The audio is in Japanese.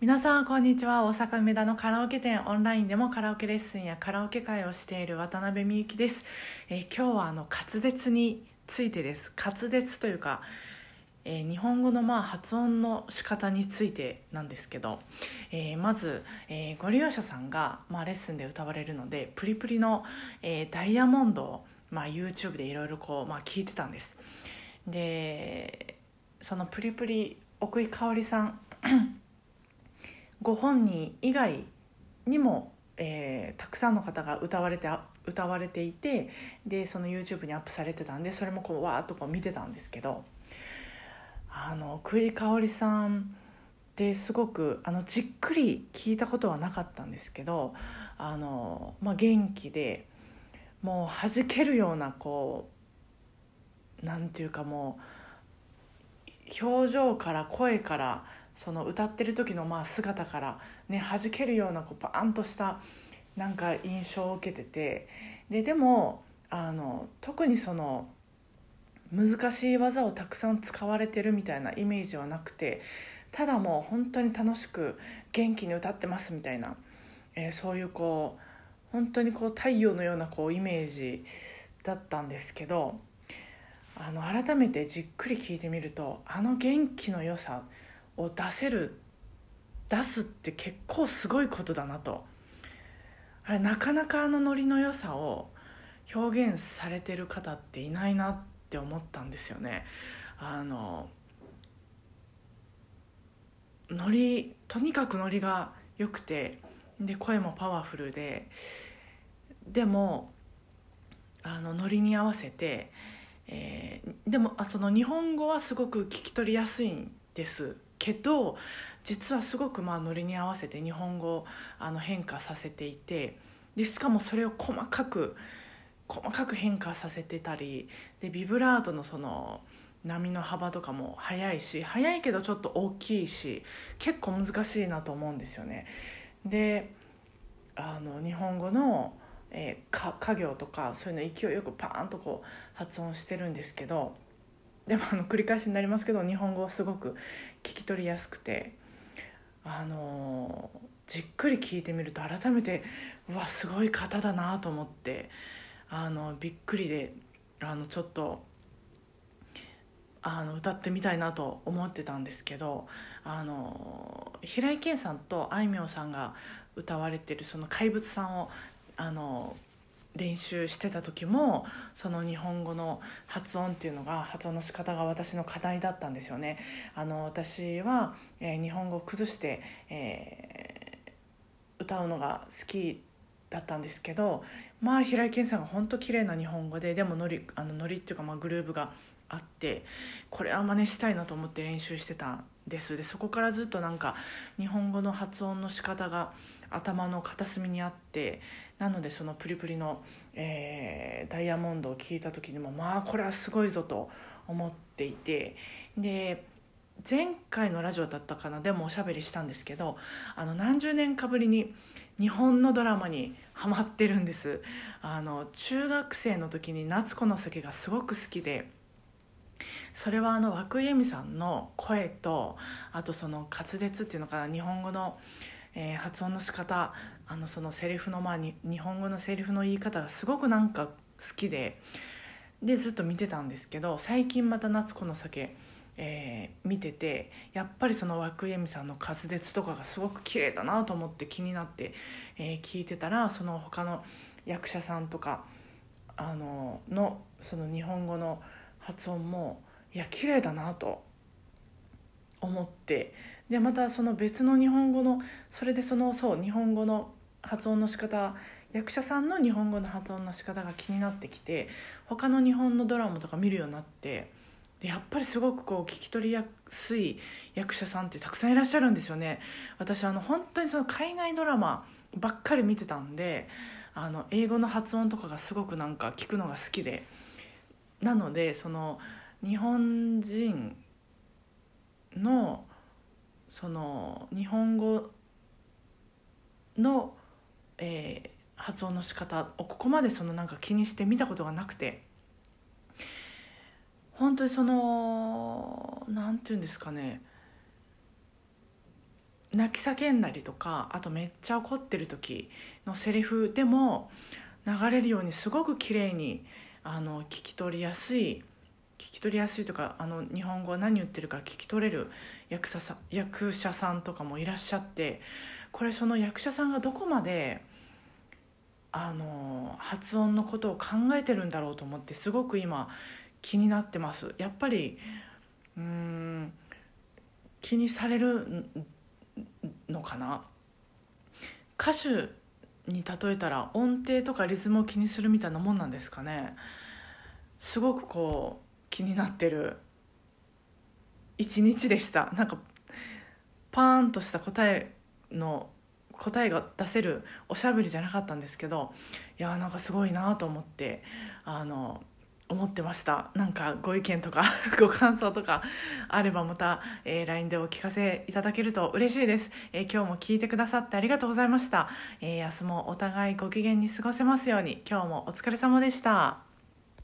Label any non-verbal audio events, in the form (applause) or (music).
皆さんこんにちは。大阪梅田のカラオケ店オンラインでもカラオケレッスンやカラオケ会をしている渡辺美幸です、えー今日はあの滑舌についてです。滑舌というか、えー日本語のまあ発音の仕方についてなんですけど、えーまず、えご利用者さんが、まあ、レッスンで歌われるのでプリプリの、えダイヤモンドを、まあ、YouTube でいろいろこう、まあ、聞いてたんです。でそのプリプリ奥井香織さんご本人以外にも、えーたくさんの方が歌われて歌われていてでその YouTube にアップされてたんでそれもこうわーっとこう見てたんですけどあの久井香織さんってすごくあのじっくり聞いたことはなかったんですけどあの、まあ、元気でもう弾けるようなこうなんていうかもう表情から声からその歌ってる時のまあ姿からね弾けるようなこうバーンとしたなんか印象を受けててででもあの特にその難しい技をたくさん使われてるみたいなイメージはなくてただもう本当に楽しく元気に歌ってますみたいな、えーそういうこう本当にこう太陽のようなこうイメージだったんですけどあの改めてじっくり聞いてみるとあの元気の良さを出せる出すって結構すごいことだなと。あれなかなかあのノリの良さを表現されてる方っていないなって思ったんですよね。あのノリとにかくノリが良くてで声もパワフルででもあのノリに合わせて、えーでもあその日本語はすごく聞き取りやすいんです。けど実はすごくまあノリに合わせて日本語あの変化させていてでしかもそれを細かく細かく変化させてたりでビブラートのその波の幅とかも速いし速いけどちょっと大きいし結構難しいなと思うんですよね。であの日本語の、えー家行とかそういうの勢いよくパーンとこう発音してるんですけどでもあの繰り返しになりますけど日本語はすごく聞き取りやすくてあのじっくり聞いてみると改めてうわすごい方だなと思ってあのびっくりであのちょっとあの歌ってみたいなと思ってたんですけどあの平井堅さんとあいみょんさんが歌われてるその怪物さんをあの練習してた時もその日本語の発音っていうのが発音の仕方が私の課題だったんですよね。あの私は、えー日本語を崩して、えー歌うのが好きだったんですけどまあ平井堅さんが本当綺麗な日本語ででもノリあのノリっていうかまあグルーヴがあってこれは真似したいなと思って練習してたです。でそこからずっとなんか日本語の発音の仕方が頭の片隅にあってなのでそのプリプリの、えーダイヤモンドを聞いた時にもまあこれはすごいぞと思っていてで前回のラジオだったかなでもおしゃべりしたんですけどあの何十年かぶりに日本のドラマにハマってるんです。あの中学生の時に「夏子の酒」がすごく好きでそれはあの涌井絵美さんの声とあとその滑舌っていうのかな日本語の、えー発音の仕方あのそのセリフのまあに日本語のセリフの言い方がすごくなんか好きででずっと見てたんですけど最近また「夏子の酒」えー見ててやっぱりその涌井絵美さんの滑舌とかがすごく綺麗だなと思って気になって、えー聞いてたらその他の役者さんとかあののその日本語の発音もいや綺麗だなと思ってでまたその別の日本語のそれでそのそう日本語の発音の仕方役者さんの日本語の発音の仕方が気になってきて他の日本のドラマとか見るようになってでやっぱりすごくこう聞き取りやすい役者さんってたくさんいらっしゃるんですよね。私あの本当にその海外ドラマばっかり見てたんであの英語の発音とかがすごくなんか聞くのが好きでなのでその日本人のその日本語の、えー発音の仕方をここまでそのなんか気にして見たことがなくて。本当にそのなんていうんですかね。泣き叫んだりとかあとめっちゃ怒ってる時のセリフでも流れるようにすごく綺麗にあの聞き取りやすい聞き取りやすいとかあの日本語何言ってるか聞き取れる役者さ役者さんとかもいらっしゃってこれその役者さんがどこまであの発音のことを考えてるんだろうと思ってすごく今気になってます。やっぱりうん気にされるのかな？歌手に例えたら音程とかリズムを気にするみたいなもんなんですかね。すごくこう気になってる。一日でした。なんかパーンとした答えの答えが出せるおしゃべりじゃなかったんですけどいやーなんかすごいなと思ってあの思ってました。なんかご意見とか (laughs) ご感想とかあればまた、えー、LINE でお聞かせいただけると嬉しいです、えー、今日も聞いてくださってありがとうございました、えー、明日もお互いご機嫌に過ごせますように。今日もお疲れ様でした。